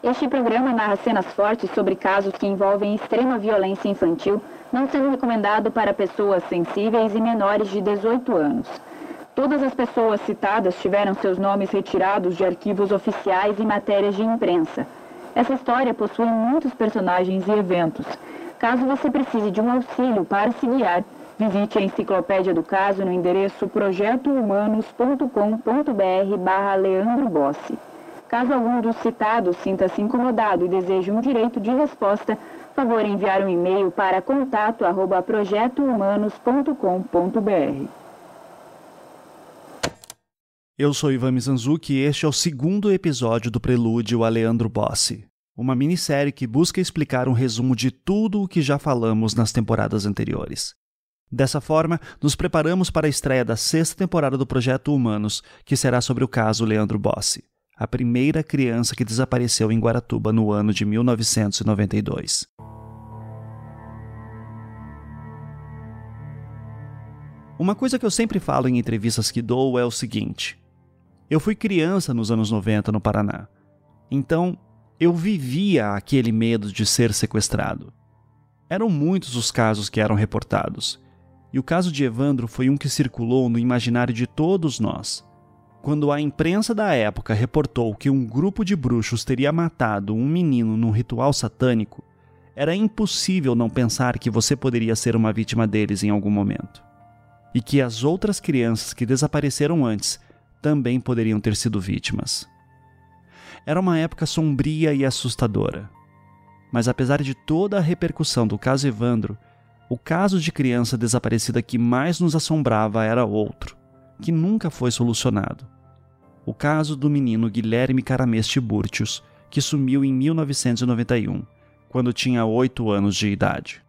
Este programa narra cenas fortes sobre casos que envolvem extrema violência infantil, não sendo recomendado para pessoas sensíveis e menores de 18 anos. Todas as pessoas citadas tiveram seus nomes retirados de arquivos oficiais e matérias de imprensa. Essa história possui muitos personagens e eventos. Caso você precise de um auxílio para se guiar, visite a enciclopédia do caso no endereço projetohumanos.com.br barra Leandro Bossi. Caso algum dos citados sinta-se incomodado e deseje um direito de resposta, favor enviar um e-mail para contato@projetohumanos.com.br. Eu sou Ivan Mizanzuki e este é o segundo episódio do Prelúdio a Leandro Bossi, uma minissérie que busca explicar um resumo de tudo o que já falamos nas temporadas anteriores. Dessa forma, nos preparamos para a estreia da sexta temporada do Projeto Humanos, que será sobre o caso Leandro Bossi, a primeira criança que desapareceu em Guaratuba no ano de 1992. Uma coisa que eu sempre falo em entrevistas que dou é o seguinte: eu fui criança nos anos 90 no Paraná. Então, eu vivia aquele medo de ser sequestrado. Eram muitos os casos que eram reportados, e o caso de Evandro foi um que circulou no imaginário de todos nós. Quando a imprensa da época reportou que um grupo de bruxos teria matado um menino num ritual satânico, era impossível não pensar que você poderia ser uma vítima deles em algum momento. E que as outras crianças que desapareceram antes também poderiam ter sido vítimas. Era uma época sombria e assustadora. Mas apesar de toda a repercussão do caso Evandro, o caso de criança desaparecida que mais nos assombrava era outro, que nunca foi solucionado. O caso do menino Guilherme Caramês Tiburtius, que sumiu em 1991, quando tinha oito anos de idade.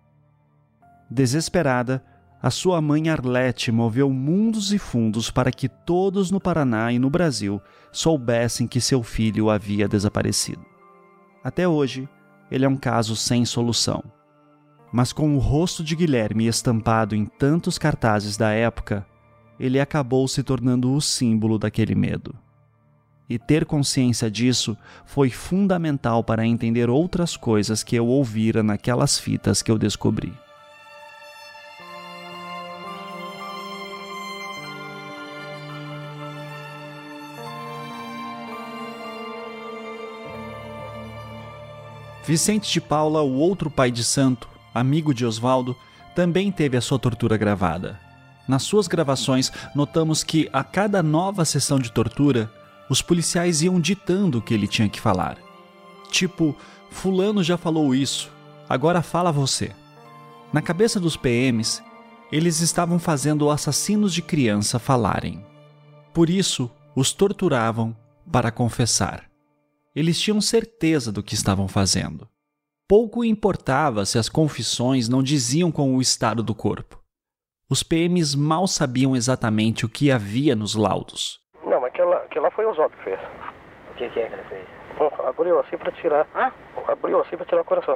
Desesperada, a sua mãe Arlete moveu mundos e fundos para que todos no Paraná e no Brasil soubessem que seu filho havia desaparecido. Até hoje, ele é um caso sem solução. Mas com o rosto de Guilherme estampado em tantos cartazes da época, ele acabou se tornando o símbolo daquele medo. E ter consciência disso foi fundamental para entender outras coisas que eu ouvira naquelas fitas que eu descobri. Vicente de Paula, o outro pai de santo, amigo de Oswaldo, também teve a sua tortura gravada. Nas suas gravações, notamos que a cada nova sessão de tortura, os policiais iam ditando o que ele tinha que falar. Tipo, Fulano já falou isso, agora fala você. Na cabeça dos PMs, eles estavam fazendo assassinos de criança falarem. Por isso, os torturavam para confessar. Eles tinham certeza do que estavam fazendo. Pouco importava se as confissões não diziam com o estado do corpo. Os PMs mal sabiam exatamente o que havia nos laudos. Não, mas aquela, aquela foi o Zó que fez. O que, que é que ele fez? abriu assim pra tirar. Hã? Abriu assim pra tirar o coração.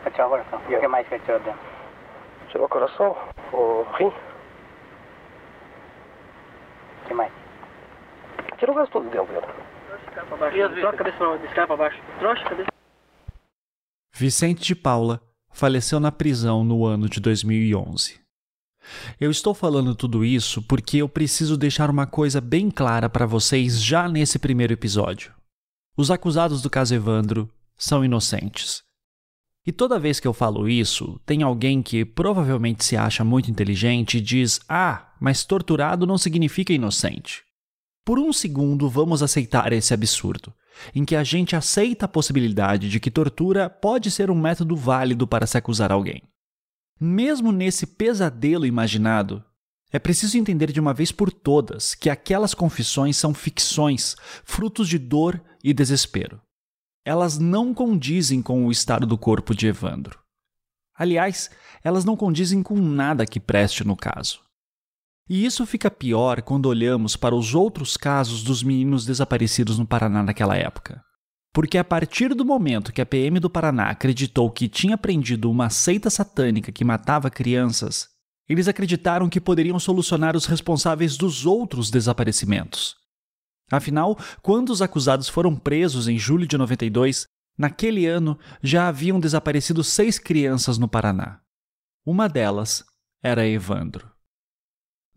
Pra tirar o coração. E o que mais que ele tirou dentro? Tirou o coração, o rim. O que mais? Tirou o resto tudo dentro. Troca a cabeça pra descar pra baixo. Trouxa a cabeça. Vicente de Paula faleceu na prisão no ano de 2011. Eu estou falando tudo isso porque eu preciso deixar uma coisa bem clara para vocês já nesse primeiro episódio. Os acusados do caso Evandro são inocentes. E toda vez que eu falo isso, tem alguém que provavelmente se acha muito inteligente e diz: Ah, mas torturado não significa inocente. Por um segundo, vamos aceitar esse absurdo, em que a gente aceita a possibilidade de que tortura pode ser um método válido para se acusar alguém. Mesmo nesse pesadelo imaginado, é preciso entender de uma vez por todas que aquelas confissões são ficções, frutos de dor e desespero. Elas não condizem com o estado do corpo de Evandro. Aliás, elas não condizem com nada que preste no caso. E isso fica pior quando olhamos para os outros casos dos meninos desaparecidos no Paraná naquela época. Porque a partir do momento que a PM do Paraná acreditou que tinha prendido uma seita satânica que matava crianças, eles acreditaram que poderiam solucionar os responsáveis dos outros desaparecimentos. Afinal, quando os acusados foram presos em julho de 92, naquele ano já haviam desaparecido seis crianças no Paraná. Uma delas era Evandro.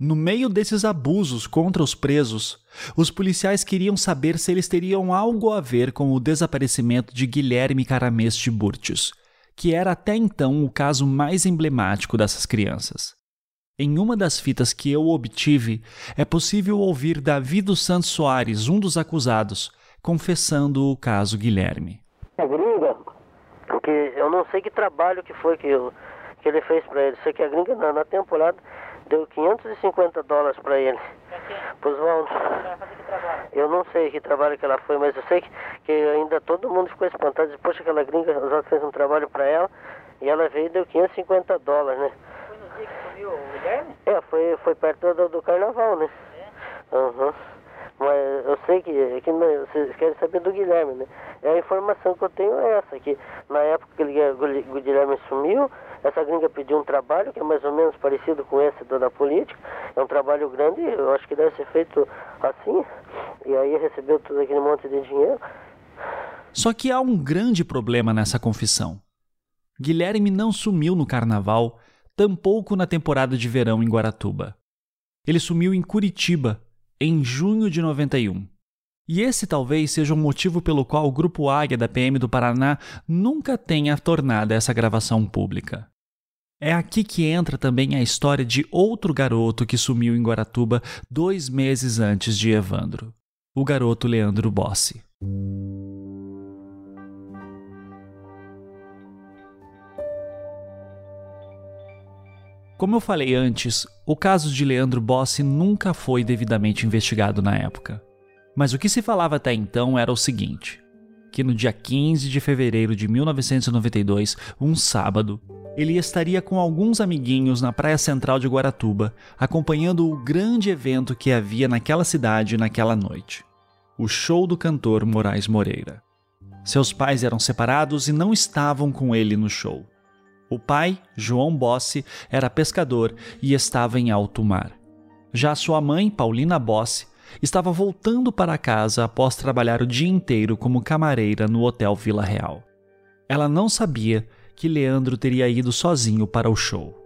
No meio desses abusos contra os presos, os policiais queriam saber se eles teriam algo a ver com o desaparecimento de Guilherme Carameste Burtius, que era até então o caso mais emblemático dessas crianças. Em uma das fitas que eu obtive, é possível ouvir Davi dos Santos Soares, um dos acusados, confessando o caso Guilherme. A gringa, que eu não sei que trabalho que foi que, eu, que ele fez para ele. Sei que a gringa na, na temporada deu 550 dólares para ele. Para Oswaldo. Eu não sei que trabalho que ela foi, mas eu sei que, que ainda todo mundo ficou espantado. Disse, Poxa, aquela gringa, Oswaldo fez um trabalho para ela e ela veio e deu 550 dólares, né? Foi no dia que sumiu o Guilherme? É, foi, foi perto do, do carnaval, né? É? Aham. Mas eu sei que, que não- vocês querem saber do Guilherme, né? É a informação que eu tenho é essa, que na época que o Guilherme sumiu, essa gringa pediu um trabalho que é mais ou menos parecido com esse do da política. É um trabalho grande, eu acho que deve ser feito assim. E aí recebeu todo aquele monte de dinheiro. Só que há um grande problema nessa confissão. Guilherme não sumiu no carnaval, tampouco na temporada de verão em Guaratuba. Ele sumiu em Curitiba, em junho de 91. E esse talvez seja o motivo pelo qual o Grupo Águia da PM do Paraná nunca tenha tornado essa gravação pública. É aqui que entra também a história de outro garoto que sumiu em Guaratuba dois meses antes de Evandro, o garoto Leandro Bossi. Como eu falei antes, o caso de Leandro Bossi nunca foi devidamente investigado na época. Mas o que se falava até então era o seguinte: que no dia 15 de fevereiro de 1992, um sábado, ele estaria com alguns amiguinhos na praia central de Guaratuba, acompanhando o grande evento que havia naquela cidade naquela noite o show do cantor Moraes Moreira. Seus pais eram separados e não estavam com ele no show. O pai, João Bossi, era pescador e estava em alto mar. Já sua mãe, Paulina Bossi, estava voltando para casa após trabalhar o dia inteiro como camareira no Hotel Vila Real. Ela não sabia que Leandro teria ido sozinho para o show.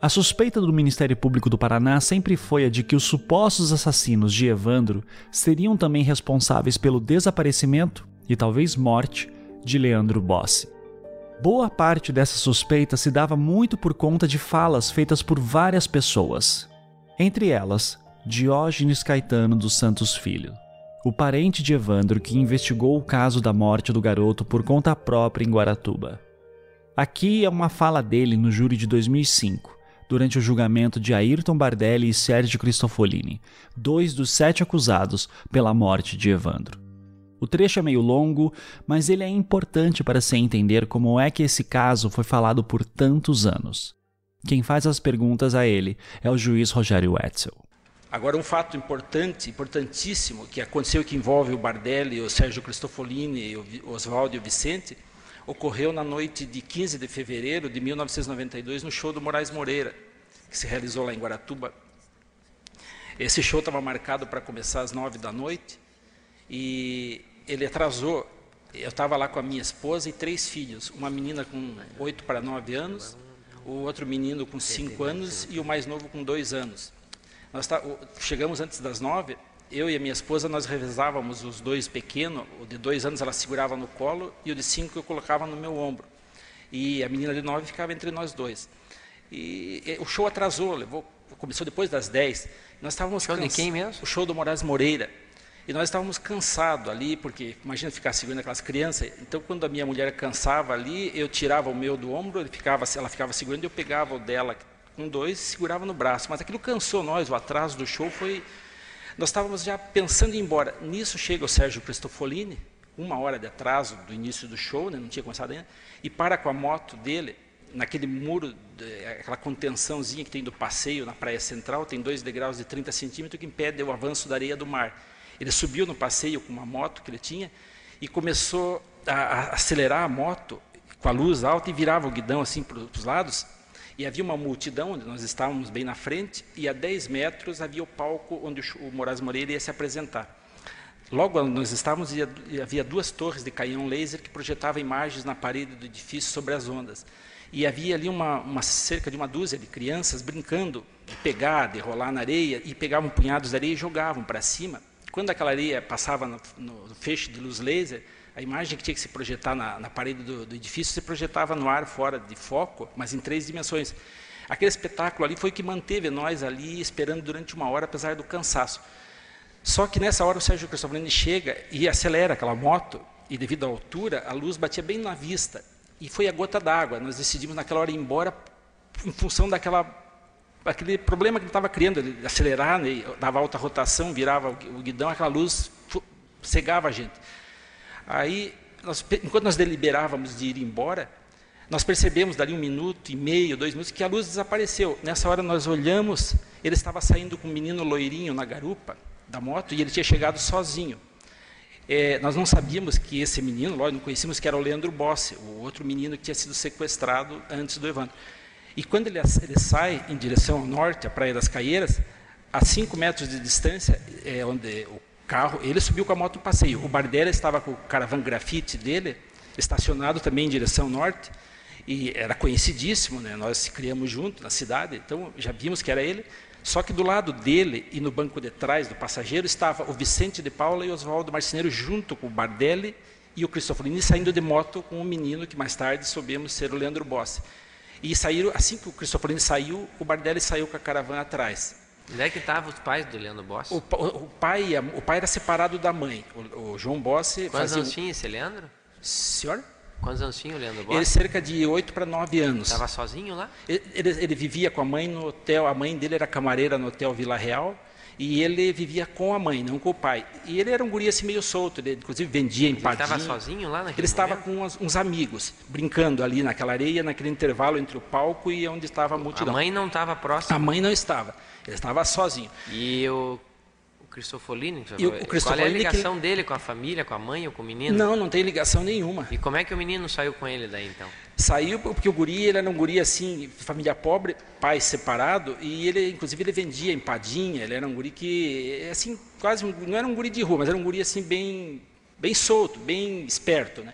A suspeita do Ministério Público do Paraná sempre foi a de que os supostos assassinos de Evandro seriam também responsáveis pelo desaparecimento e talvez morte de Leandro Bossi. Boa parte dessa suspeita se dava muito por conta de falas feitas por várias pessoas. Entre elas, Diógenes Caetano dos Santos Filho, o parente de Evandro que investigou o caso da morte do garoto por conta própria em Guaratuba. Aqui é uma fala dele no júri de 2005, durante o julgamento de Ayrton Bardelli e Sérgio Cristofolini, dois dos sete acusados pela morte de Evandro. O trecho é meio longo, mas ele é importante para se entender como é que esse caso foi falado por tantos anos. Quem faz as perguntas a ele é o juiz Rogério Wetzel. Agora, um fato importante, importantíssimo, que aconteceu que envolve o Bardelli, o Sérgio Cristofolini, o Oswaldo e o Vicente, ocorreu na noite de 15 de fevereiro de 1992 no show do Moraes Moreira, que se realizou lá em Guaratuba. Esse show estava marcado para começar às nove da noite e ele atrasou. Eu estava lá com a minha esposa e três filhos, uma menina com oito para nove anos, o outro menino com cinco anos e o mais novo com dois anos. Nós tá, chegamos antes das nove, eu e a minha esposa, nós revezávamos os dois pequenos, o de dois anos ela segurava no colo e o de cinco eu colocava no meu ombro. E a menina de nove ficava entre nós dois. E, e o show atrasou, levou, começou depois das dez. Nós estávamos Show de cansa- quem mesmo? O show do Moraes Moreira. E nós estávamos cansados ali, porque imagina ficar segurando aquelas crianças. Então, quando a minha mulher cansava ali, eu tirava o meu do ombro, ele ficava, ela ficava segurando, eu pegava o dela com dois segurava no braço. Mas aquilo cansou nós, o atraso do show foi. Nós estávamos já pensando em ir embora. Nisso chega o Sérgio Cristofolini, uma hora de atraso do início do show, né, não tinha começado ainda, e para com a moto dele, naquele muro, aquela contençãozinha que tem do passeio na Praia Central, tem dois degraus de 30 centímetros que impede o avanço da areia do mar. Ele subiu no passeio com uma moto que ele tinha e começou a, a acelerar a moto com a luz alta e virava o guidão assim para os lados. E havia uma multidão, onde nós estávamos bem na frente, e a 10 metros havia o palco onde o, Moraes Moreira ia se apresentar. Logo onde nós estávamos, havia duas torres de canhão laser que projetavam imagens na parede do edifício sobre as ondas. E havia ali uma, uma, cerca de uma dúzia de crianças brincando de pegar, de rolar na areia, e pegavam punhados de areia e jogavam para cima. Quando aquela areia passava no, no, feixe de luz laser, a imagem que tinha que se projetar na, na parede do, do, edifício se projetava no ar fora de foco, mas em três dimensões. Aquele espetáculo ali foi o que manteve nós ali esperando durante uma hora, apesar do cansaço. Só que nessa hora o Sérgio Cristofolini chega e acelera aquela moto, e devido à altura, a luz batia bem na vista. E foi a gota d'água. Nós decidimos naquela hora ir embora em função daquela aquele problema que ele estava criando, ele acelerar, né, dava alta rotação, virava o guidão, aquela luz cegava a gente. Aí, nós, enquanto nós deliberávamos de ir embora, nós percebemos dali um minuto e meio, dois minutos, que a luz desapareceu. Nessa hora nós olhamos, ele estava saindo com um menino loirinho na garupa, da moto e ele tinha chegado sozinho. É, nós não sabíamos que esse menino, lógico, não conhecíamos que era o Leandro Bossi, o outro menino que tinha sido sequestrado antes do Evandro. E quando ele, ele sai em direção ao norte, a Praia das Caieiras, a 5 metros de distância, é onde o carro, ele subiu com a moto no passeio. O Bardella estava com o caravan grafite dele, estacionado também em direção norte, e era conhecidíssimo, né? nós criamos junto na cidade, então já vimos que era ele. Só que do lado dele e no banco de trás do passageiro estava o Vicente de Paula e Oswaldo Marceneiro junto com o Bardelli e o Cristofolini saindo de moto com um menino que mais tarde soubemos ser o Leandro Bossi. E saíram, assim que o Cristofolini saiu, o Bardelli saiu com a caravana atrás. Onde é que estavam os pais do Leandro Bossi? O, o, pai, o pai era separado da mãe. O, o João Bossi Quantos fazia... anos tinha esse Leandro? Senhor? Quantos anos tinha o Leandro Bossi? Ele cerca de 8 para 9 anos. Estava sozinho lá? Ele, ele, ele, vivia com a mãe no hotel, a mãe dele era camareira no hotel Vila Real, e ele vivia com a mãe, não com o pai. E ele era um guri assim meio solto, ele inclusive vendia empadinha. Ele estava sozinho lá naquele Ele estava com uns, uns, amigos, brincando ali naquela areia, naquele intervalo entre o palco e onde estava a multidão. A mãe não estava próxima? A mãe não estava, ele estava sozinho. E o Cristofolini? E o, o Cristofolini Qual é a ligação que... dele com a família, com a mãe ou com o menino? Não, não tem ligação nenhuma. E como é que o menino saiu com ele daí então? Saiu porque o guri ele era um guri assim, família pobre, pai separado, e ele inclusive ele vendia empadinha, ele era um guri que assim, quase não era um guri de rua, mas era um guri assim bem bem solto, bem esperto, né?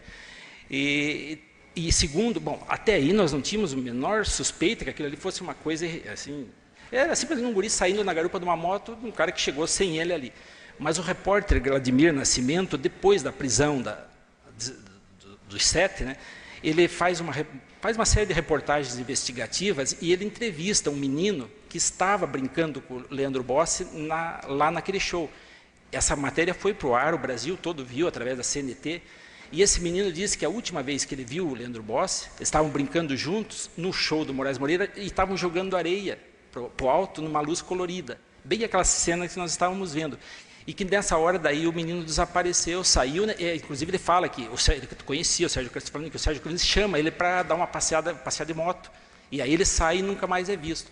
E, e segundo, bom, até aí nós não tínhamos o menor suspeita que aquilo ali fosse uma coisa assim era simplesmente um guri saindo na garupa de uma moto, um cara que chegou sem ele ali. Mas o repórter Vladimir Nascimento, depois da prisão da, dos sete, né, ele faz uma, faz uma série de reportagens investigativas e ele entrevista um menino que estava brincando com o Leandro Bossi na, lá naquele show. Essa matéria foi para o ar, o Brasil todo viu através da CNT. E esse menino disse que a última vez que ele viu o Leandro Bossi, estavam brincando juntos no show do Moraes Moreira e estavam jogando areia para o alto numa luz colorida. Bem aquela cena que nós estávamos vendo. E que nessa hora daí o menino desapareceu, saiu, né? inclusive ele fala que o Sérgio, ele conhecia o Sérgio Cristo que o Sérgio Cristo chama ele para dar uma passeada, passeada de moto. E aí ele sai e nunca mais é visto.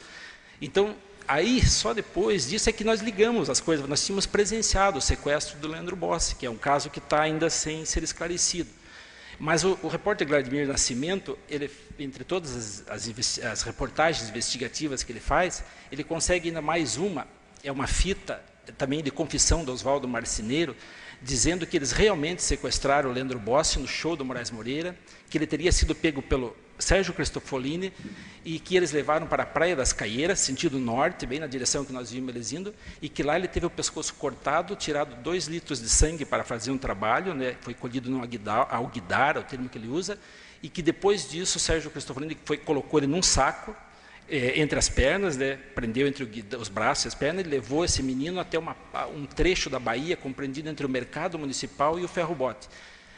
Então, aí só depois disso é que nós ligamos as coisas. Nós tínhamos presenciado o sequestro do Leandro Bossi, que é um caso que está ainda sem ser esclarecido. Mas o, o repórter Vladimir Nascimento, ele, entre todas as, as, as, reportagens investigativas que ele faz, ele consegue ainda mais uma, é uma fita também de confissão do Oswaldo Marceneiro, dizendo que eles realmente sequestraram o Leandro Bossi no show do Moraes Moreira, que ele teria sido pego pelo Sérgio Cristofolini e que eles levaram para a Praia das Caieiras, sentido norte, bem na direção que nós vimos eles indo, e que lá ele teve o pescoço cortado, tirado dois litros de sangue para fazer um trabalho, né, foi colhido no alguidar, é o termo que ele usa, e que depois disso Sérgio Cristofolini foi, colocou ele num saco, é, entre as pernas, né, prendeu entre os braços e as pernas, e levou esse menino até uma, um trecho da Bahia, compreendido entre o mercado municipal e o ferrobote.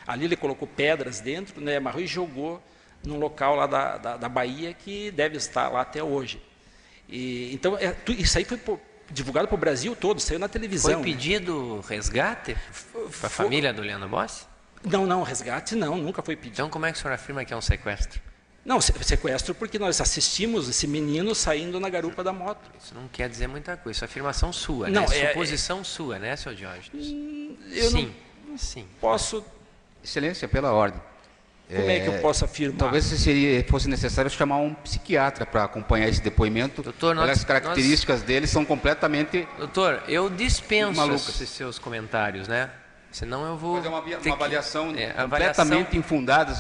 Ali ele colocou pedras dentro, né, amarrou e jogou num local lá da, da, da Bahia que deve estar lá até hoje. E, então, é, isso aí foi divulgado para o Brasil todo, saiu na televisão. Foi pedido resgate para a família do Leandro Bossi? Não, não, resgate não, nunca foi pedido. Então como é que o senhor afirma que é um sequestro? Não, sequestro porque nós assistimos esse menino saindo na garupa da moto. Isso não quer dizer muita coisa, isso é afirmação sua, não, né? É, Suposição é, sua, né, seu Jorge? Hum, eu sim, não sim. posso... Excelência, pela ordem. Como é, é que eu posso afirmar? Talvez seria, fosse necessário chamar um psiquiatra para acompanhar esse depoimento. Doutor, nós, as características nós... dele são completamente Doutor, eu dispenso malucas. esses seus comentários, né? Senão eu vou. Fazer uma, uma avaliação que, é, completamente avaliação... infundada.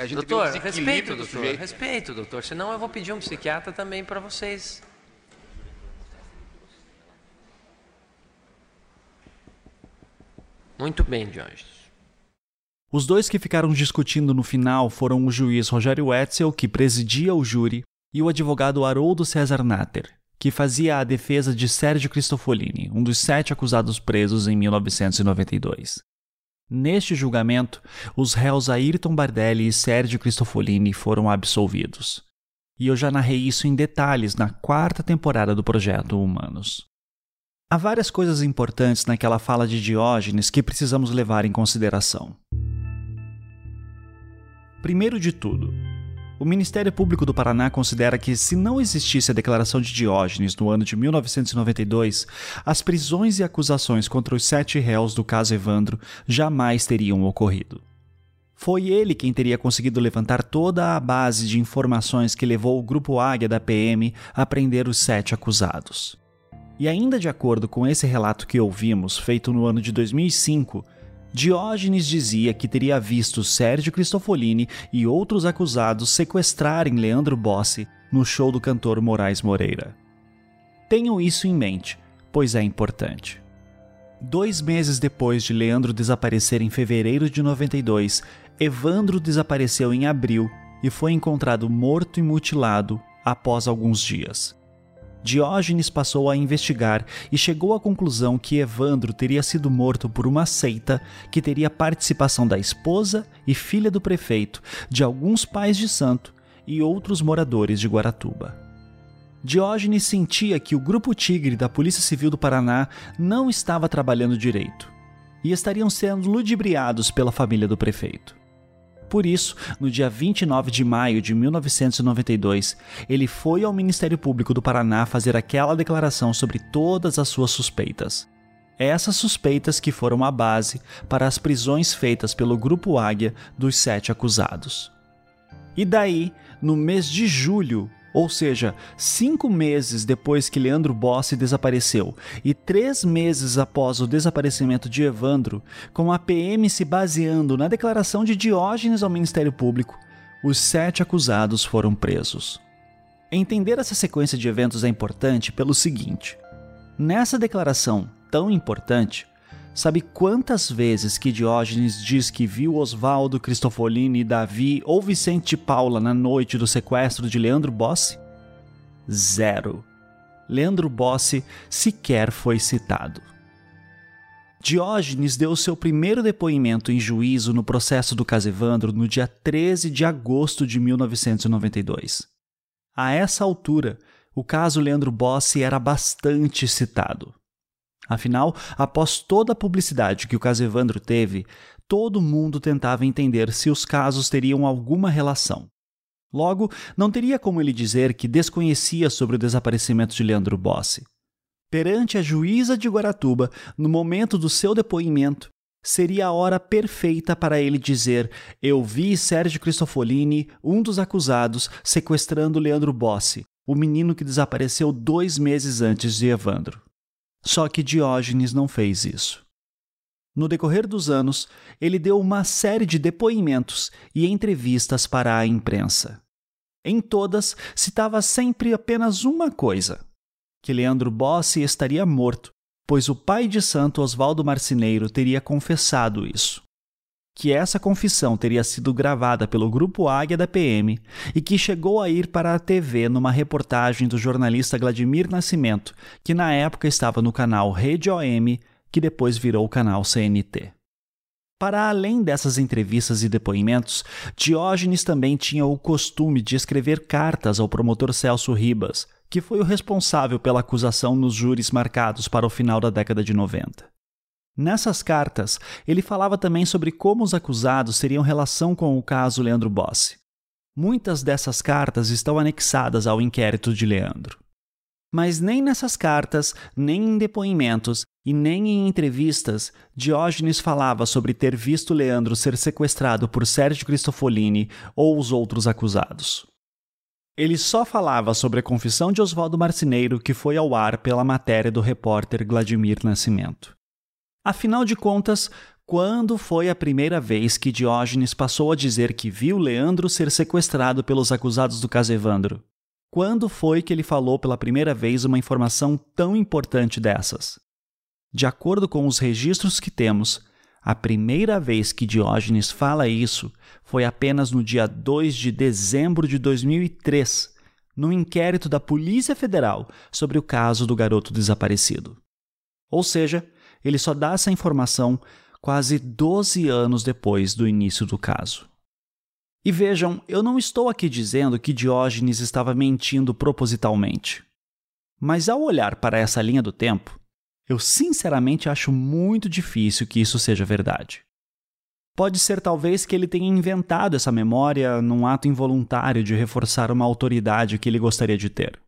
A gente doutor, respeito, do doutor. Sujeito. Respeito, doutor. Senão eu vou pedir um psiquiatra também para vocês. Muito bem, Diógenes. Os dois que ficaram discutindo no final foram o juiz Rogério Wetzel, que presidia o júri, e o advogado Haroldo César Natter, que fazia a defesa de Sérgio Cristofolini, um dos sete acusados presos em 1992. Neste julgamento, os réus Ayrton Bardelli e Sérgio Cristofolini foram absolvidos. E eu já narrei isso em detalhes na quarta temporada do projeto Humanos. Há várias coisas importantes naquela fala de Diógenes que precisamos levar em consideração. Primeiro de tudo, o Ministério Público do Paraná considera que, se não existisse a declaração de Diógenes no ano de 1992, as prisões e acusações contra os sete réus do caso Evandro jamais teriam ocorrido. Foi ele quem teria conseguido levantar toda a base de informações que levou o Grupo Águia da PM a prender os sete acusados. E ainda de acordo com esse relato que ouvimos, feito no ano de 2005, Diógenes dizia que teria visto Sérgio Cristofolini e outros acusados sequestrarem Leandro Bossi no show do cantor Moraes Moreira. Tenham isso em mente, pois é importante. Dois meses depois de Leandro desaparecer em fevereiro de 92, Evandro desapareceu em abril e foi encontrado morto e mutilado após alguns dias. Diógenes passou a investigar e chegou à conclusão que Evandro teria sido morto por uma seita que teria participação da esposa e filha do prefeito, de alguns pais de santo e outros moradores de Guaratuba. Diógenes sentia que o Grupo Tigre da Polícia Civil do Paraná não estava trabalhando direito e estariam sendo ludibriados pela família do prefeito. Por isso, no dia 29 de maio de 1992, ele foi ao Ministério Público do Paraná fazer aquela declaração sobre todas as suas suspeitas. Essas suspeitas que foram a base para as prisões feitas pelo Grupo Águia dos sete acusados. E daí, no mês de julho, ou seja, cinco meses depois que Leandro Bossi desapareceu e três meses após o desaparecimento de Evandro, com a PM se baseando na declaração de Diógenes ao Ministério Público, os sete acusados foram presos. Entender essa sequência de eventos é importante pelo seguinte: nessa declaração tão importante, Sabe quantas vezes que Diógenes diz que viu Oswaldo Cristofolini, Davi ou Vicente Paula na noite do sequestro de Leandro Bossi? Zero. Leandro Bossi sequer foi citado. Diógenes deu seu primeiro depoimento em juízo no processo do caso Evandro no dia 13 de agosto de 1992. A essa altura, o caso Leandro Bossi era bastante citado. Afinal, após toda a publicidade que o caso Evandro teve, todo mundo tentava entender se os casos teriam alguma relação. Logo, não teria como ele dizer que desconhecia sobre o desaparecimento de Leandro Bossi. Perante a juíza de Guaratuba, no momento do seu depoimento, seria a hora perfeita para ele dizer: Eu vi Sérgio Cristofolini, um dos acusados, sequestrando Leandro Bossi, o menino que desapareceu dois meses antes de Evandro. Só que Diógenes não fez isso. No decorrer dos anos, ele deu uma série de depoimentos e entrevistas para a imprensa. Em todas, citava sempre apenas uma coisa: que Leandro Bossi estaria morto, pois o pai de santo Oswaldo Marcineiro teria confessado isso que essa confissão teria sido gravada pelo Grupo Águia da PM e que chegou a ir para a TV numa reportagem do jornalista Vladimir Nascimento, que na época estava no canal Rede OM, que depois virou o canal CNT. Para além dessas entrevistas e depoimentos, Diógenes também tinha o costume de escrever cartas ao promotor Celso Ribas, que foi o responsável pela acusação nos júris marcados para o final da década de 90. Nessas cartas, ele falava também sobre como os acusados teriam relação com o caso Leandro Bossi. Muitas dessas cartas estão anexadas ao inquérito de Leandro. Mas nem nessas cartas, nem em depoimentos e nem em entrevistas, Diógenes falava sobre ter visto Leandro ser sequestrado por Sérgio Cristofolini ou os outros acusados. Ele só falava sobre a confissão de Oswaldo Marcineiro que foi ao ar pela matéria do repórter Vladimir Nascimento. Afinal de contas, quando foi a primeira vez que Diógenes passou a dizer que viu Leandro ser sequestrado pelos acusados do caso Evandro? Quando foi que ele falou pela primeira vez uma informação tão importante dessas? De acordo com os registros que temos, a primeira vez que Diógenes fala isso foi apenas no dia 2 de dezembro de 2003, no inquérito da Polícia Federal sobre o caso do garoto desaparecido. Ou seja, ele só dá essa informação quase 12 anos depois do início do caso. E vejam, eu não estou aqui dizendo que Diógenes estava mentindo propositalmente. Mas ao olhar para essa linha do tempo, eu sinceramente acho muito difícil que isso seja verdade. Pode ser talvez que ele tenha inventado essa memória num ato involuntário de reforçar uma autoridade que ele gostaria de ter.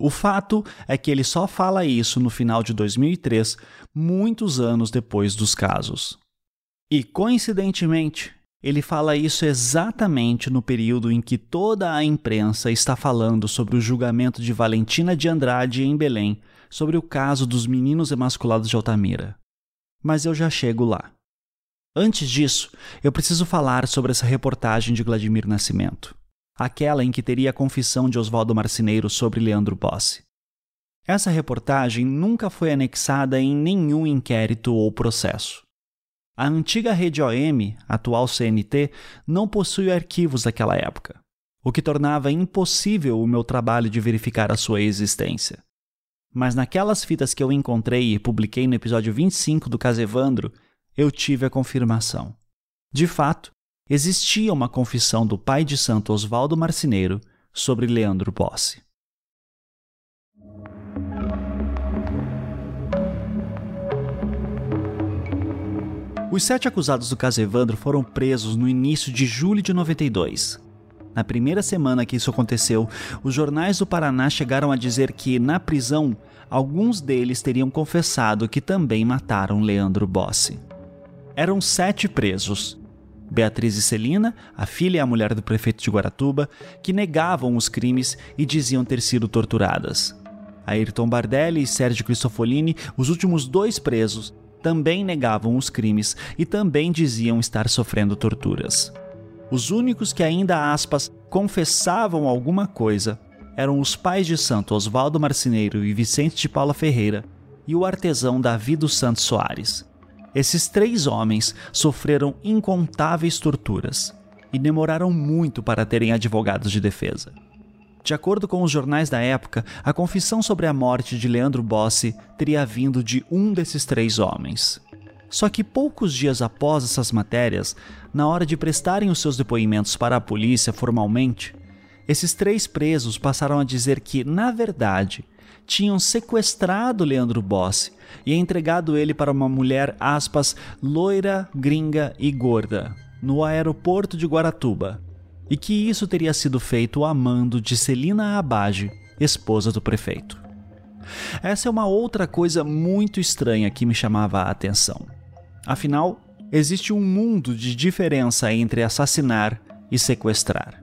O fato é que ele só fala isso no final de 2003, muitos anos depois dos casos. E, coincidentemente, ele fala isso exatamente no período em que toda a imprensa está falando sobre o julgamento de Valentina de Andrade em Belém, sobre o caso dos meninos emasculados de Altamira. Mas eu já chego lá. Antes disso, eu preciso falar sobre essa reportagem de Vladimir Nascimento aquela em que teria a confissão de Oswaldo Marcineiro sobre Leandro Bossi. Essa reportagem nunca foi anexada em nenhum inquérito ou processo. A antiga rede OM, atual CNT, não possui arquivos daquela época, o que tornava impossível o meu trabalho de verificar a sua existência. Mas naquelas fitas que eu encontrei e publiquei no episódio 25 do caso Evandro, eu tive a confirmação. De fato, existia uma confissão do pai de santo Oswaldo Marcineiro sobre Leandro Bossi. Os sete acusados do caso Evandro foram presos no início de julho de 92. Na primeira semana que isso aconteceu, os jornais do Paraná chegaram a dizer que, na prisão, alguns deles teriam confessado que também mataram Leandro Bossi. Eram sete presos, Beatriz e Celina, a filha e a mulher do prefeito de Guaratuba, que negavam os crimes e diziam ter sido torturadas. Ayrton Bardelli e Sérgio Cristofolini, os últimos dois presos, também negavam os crimes e também diziam estar sofrendo torturas. Os únicos que ainda, aspas, confessavam alguma coisa eram os pais de santo Oswaldo Marcineiro e Vicente de Paula Ferreira e o artesão Davi dos Santos Soares. Esses três homens sofreram incontáveis torturas e demoraram muito para terem advogados de defesa. De acordo com os jornais da época, a confissão sobre a morte de Leandro Bossi teria vindo de um desses três homens. Só que poucos dias após essas matérias, na hora de prestarem os seus depoimentos para a polícia formalmente, esses três presos passaram a dizer que, na verdade, tinham sequestrado Leandro Bossi e entregado ele para uma mulher, aspas, loira, gringa e gorda, no aeroporto de Guaratuba, e que isso teria sido feito a mando de Celina Abage, esposa do prefeito. Essa é uma outra coisa muito estranha que me chamava a atenção. Afinal, existe um mundo de diferença entre assassinar e sequestrar.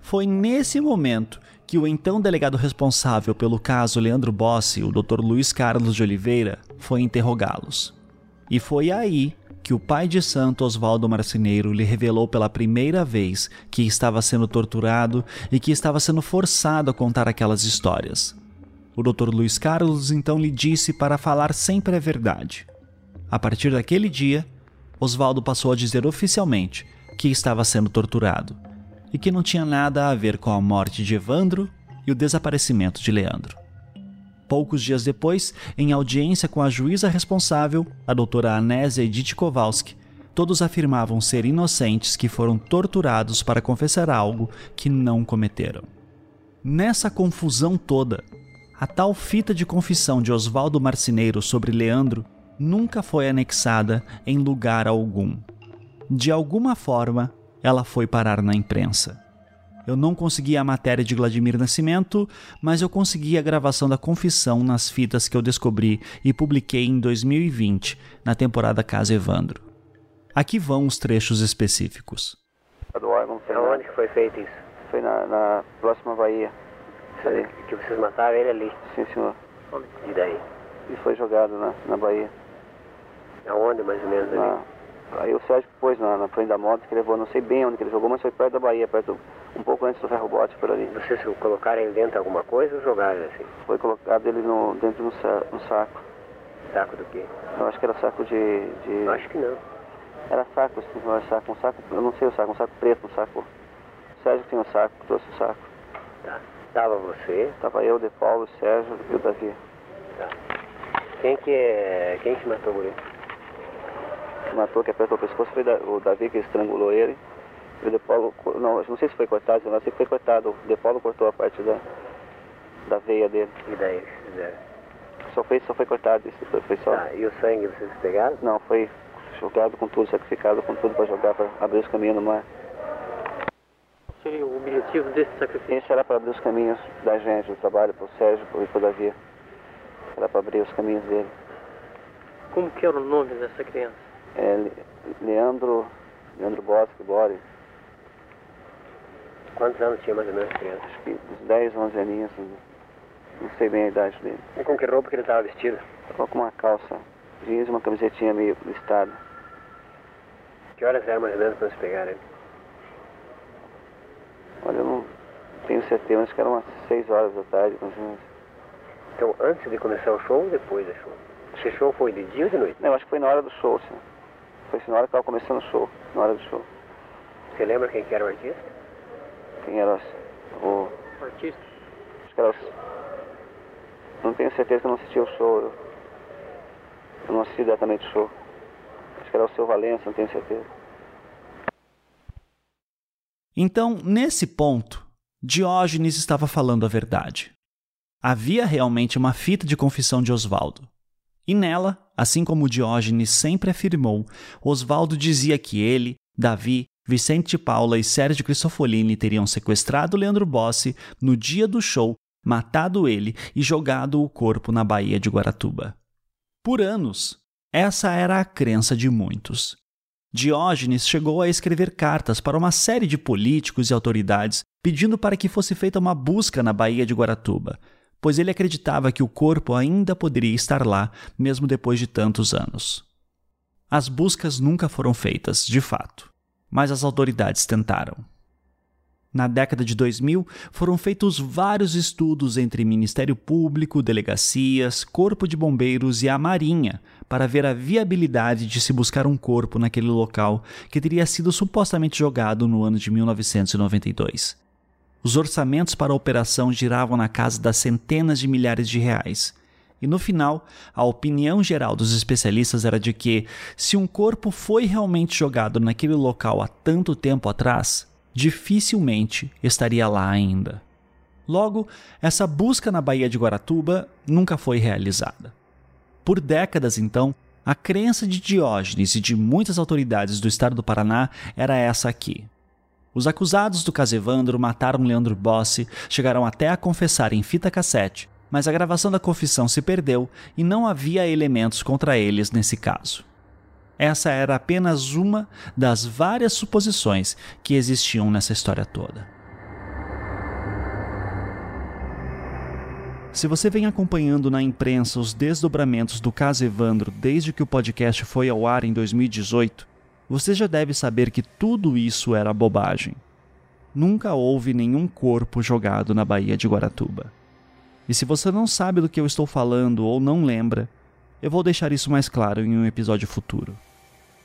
Foi nesse momento que o então delegado responsável pelo caso Leandro Bossi, o Dr. Luiz Carlos de Oliveira, foi interrogá-los. E foi aí que o pai de santo Oswaldo Marceneiro lhe revelou pela primeira vez que estava sendo torturado e que estava sendo forçado a contar aquelas histórias. O Dr. Luiz Carlos então lhe disse para falar sempre a verdade. A partir daquele dia, Oswaldo passou a dizer oficialmente que estava sendo torturado e que não tinha nada a ver com a morte de Evandro e o desaparecimento de Leandro. Poucos dias depois, em audiência com a juíza responsável, a doutora Anésia Edith Kowalski, todos afirmavam ser inocentes que foram torturados para confessar algo que não cometeram. Nessa confusão toda, a tal fita de confissão de Oswaldo Marcineiro sobre Leandro nunca foi anexada em lugar algum. De alguma forma, ela foi parar na imprensa. Eu não consegui a matéria de Vladimir Nascimento, mas eu consegui a gravação da confissão nas fitas que eu descobri e publiquei em 2020, na temporada Casa Evandro. Aqui vão os trechos específicos. Onde foi feito isso? Foi na, na próxima Bahia. Que vocês mataram ele ali? Sim, senhor. E daí? E foi jogado na, na Bahia. Aonde mais ou menos ali? Aí o Sérgio pôs na, na frente da moto que levou, não sei bem onde que ele jogou, mas foi perto da Bahia, perto, um pouco antes do ferro bote por ali. Vocês colocaram ele dentro de alguma coisa ou jogaram assim? Foi colocado ele no, dentro do no saco. Saco do quê? Eu acho que era saco de. de... Acho que não. Era saco, assim, não era saco, um saco, eu não sei o saco, um saco preto, um saco. O Sérgio tinha um saco, trouxe o saco. Tá. Tava você? Tava eu, De Paulo, o Sérgio e o Davi. Tá. Quem que é. Quem que matou o guri? Que matou, que apertou o pescoço foi o Davi que estrangulou ele. E o De Paulo. Não, não sei se foi cortado, não sei se foi cortado. O De Paulo cortou a parte da, da veia dele. E daí fizeram? Só foi, só foi cortado, isso foi, foi só. Ah, e o sangue vocês pegaram? Não, foi jogado com tudo, sacrificado com tudo para jogar, para abrir os caminhos no mar. Seria o objetivo desse sacrifício? Esse era para abrir os caminhos da gente, do trabalho, para o Sérgio e para o Davi. Era para abrir os caminhos dele. Como que era o nome dessa criança? É Leandro, Leandro Bosque, Boris. Quantos anos tinha mais ou menos a criança? Acho que uns 10, 11 aninhos, assim. não sei bem a idade dele. E com que roupa que ele estava vestido? Estava com uma calça jeans e uma camisetinha meio listada. Que horas eram mais ou menos para eles pegarem? Olha, eu não tenho certeza, acho que eram umas 6 horas da tarde, mais ou menos. Então, antes de começar o show ou depois do show? Esse show foi de dia ou de noite? Não, eu acho que foi na hora do show, sim. Foi assim, na hora que estava começando o show, na hora do show. Você lembra quem que era o artista? Quem era o... O artista? Acho que era o... Não tenho certeza que eu não assisti o show. Eu, eu não assisti diretamente o show. Acho que era o seu Valença, não tenho certeza. Então, nesse ponto, Diógenes estava falando a verdade. Havia realmente uma fita de confissão de Osvaldo. E nela, assim como Diógenes sempre afirmou, Osvaldo dizia que ele, Davi, Vicente Paula e Sérgio Cristofolini teriam sequestrado Leandro Bossi no dia do show, matado ele e jogado o corpo na Baía de Guaratuba. Por anos, essa era a crença de muitos. Diógenes chegou a escrever cartas para uma série de políticos e autoridades pedindo para que fosse feita uma busca na Baía de Guaratuba, pois ele acreditava que o corpo ainda poderia estar lá, mesmo depois de tantos anos. As buscas nunca foram feitas, de fato, mas as autoridades tentaram. Na década de 2000, foram feitos vários estudos entre Ministério Público, delegacias, Corpo de Bombeiros e a Marinha para ver a viabilidade de se buscar um corpo naquele local que teria sido supostamente jogado no ano de 1992. Os orçamentos para a operação giravam na casa das centenas de milhares de reais. E no final, a opinião geral dos especialistas era de que, se um corpo foi realmente jogado naquele local há tanto tempo atrás, dificilmente estaria lá ainda. Logo, essa busca na Baía de Guaratuba nunca foi realizada. Por décadas, então, a crença de Diógenes e de muitas autoridades do estado do Paraná era essa aqui. Os acusados do caso Evandro mataram Leandro Bossi, chegaram até a confessar em fita cassete, mas a gravação da confissão se perdeu e não havia elementos contra eles nesse caso. Essa era apenas uma das várias suposições que existiam nessa história toda. Se você vem acompanhando na imprensa os desdobramentos do caso Evandro desde que o podcast foi ao ar em 2018, você já deve saber que tudo isso era bobagem. Nunca houve nenhum corpo jogado na Baía de Guaratuba. E se você não sabe do que eu estou falando ou não lembra, eu vou deixar isso mais claro em um episódio futuro.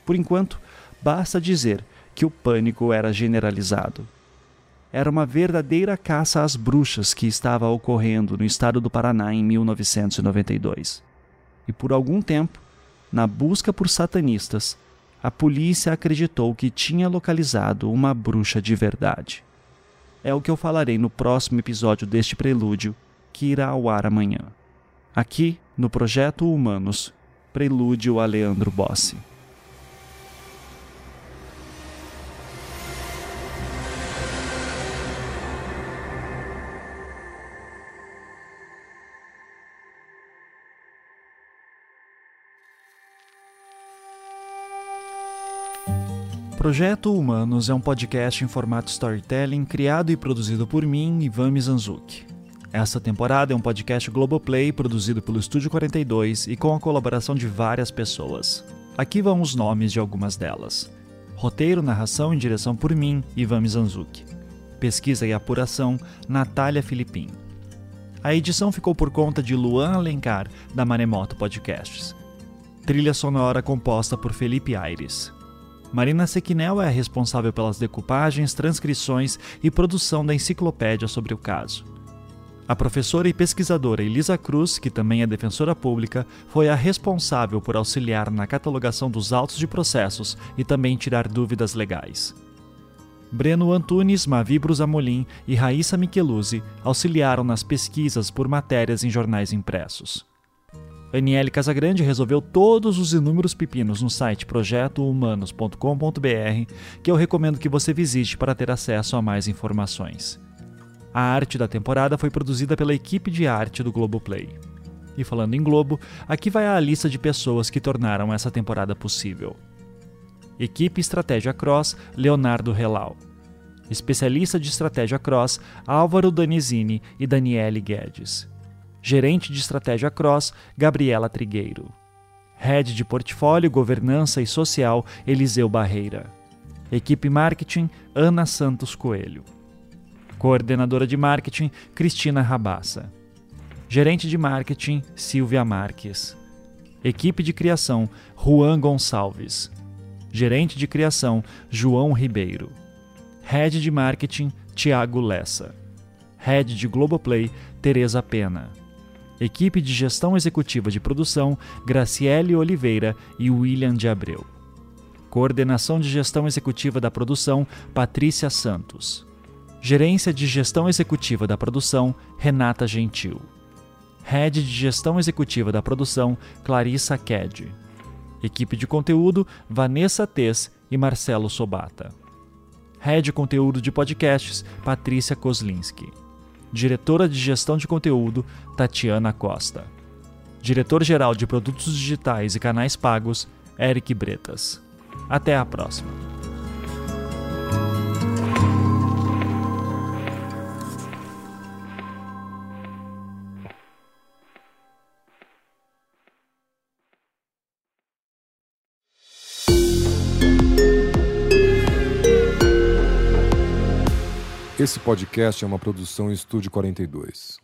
Por enquanto, basta dizer que o pânico era generalizado. Era uma verdadeira caça às bruxas que estava ocorrendo no estado do Paraná em 1992. E por algum tempo, na busca por satanistas, a polícia acreditou que tinha localizado uma bruxa de verdade. É o que eu falarei no próximo episódio deste prelúdio, que irá ao ar amanhã. Aqui, no Projeto Humanos, Prelúdio a Leandro Bossi. Projeto Humanos é um podcast em formato storytelling criado e produzido por mim, Ivan Mizanzuki. Esta temporada é um podcast Globoplay produzido pelo Estúdio 42 e com a colaboração de várias pessoas. Aqui vão os nomes de algumas delas. Roteiro, narração e direção por mim, Ivan Mizanzuki. Pesquisa e apuração, Natália Filipim. A edição ficou por conta de Luan Alencar, da Maremoto Podcasts. Trilha sonora composta por Felipe Aires. Marina Sequinel é a responsável pelas decoupagens, transcrições e produção da enciclopédia sobre o caso. A professora e pesquisadora Elisa Cruz, que também é defensora pública, foi a responsável por auxiliar na catalogação dos autos de processos e também tirar dúvidas legais. Breno Antunes, Mavi Brusamolim e Raíssa Micheluzzi auxiliaram nas pesquisas por matérias em jornais impressos. Aniele Casagrande resolveu todos os inúmeros pepinos no site projetohumanos.com.br, que eu recomendo que você visite para ter acesso a mais informações. A arte da temporada foi produzida pela equipe de arte do Globoplay. E falando em Globo, aqui vai a lista de pessoas que tornaram essa temporada possível. Equipe Estratégia Cross, Leonardo Relau. Especialista de Estratégia Cross, Álvaro Danizini e Daniele Guedes. Gerente de Estratégia Cross, Gabriela Trigueiro. Head de Portfólio, Governança e Social, Eliseu Barreira. Equipe Marketing, Ana Santos Coelho. Coordenadora de Marketing, Cristina Rabassa. Gerente de Marketing, Silvia Marques. Equipe de Criação, Juan Gonçalves. Gerente de Criação, João Ribeiro. Head de Marketing, Tiago Lessa. Head de Globoplay, Tereza Pena. Equipe de Gestão Executiva de Produção, Graciele Oliveira e William de Abreu. Coordenação de Gestão Executiva da Produção, Patrícia Santos. Gerência de Gestão Executiva da Produção, Renata Gentil. Head de Gestão Executiva da Produção, Clarissa Ked. Equipe de Conteúdo, Vanessa Tez e Marcelo Sobata. Head Conteúdo de Podcasts, Patrícia Kozlinski. Diretora de Gestão de Conteúdo, Tatiana Costa. Diretor-Geral de Produtos Digitais e Canais Pagos, Eric Bretas. Até a próxima. Esse podcast é uma produção Estúdio 42.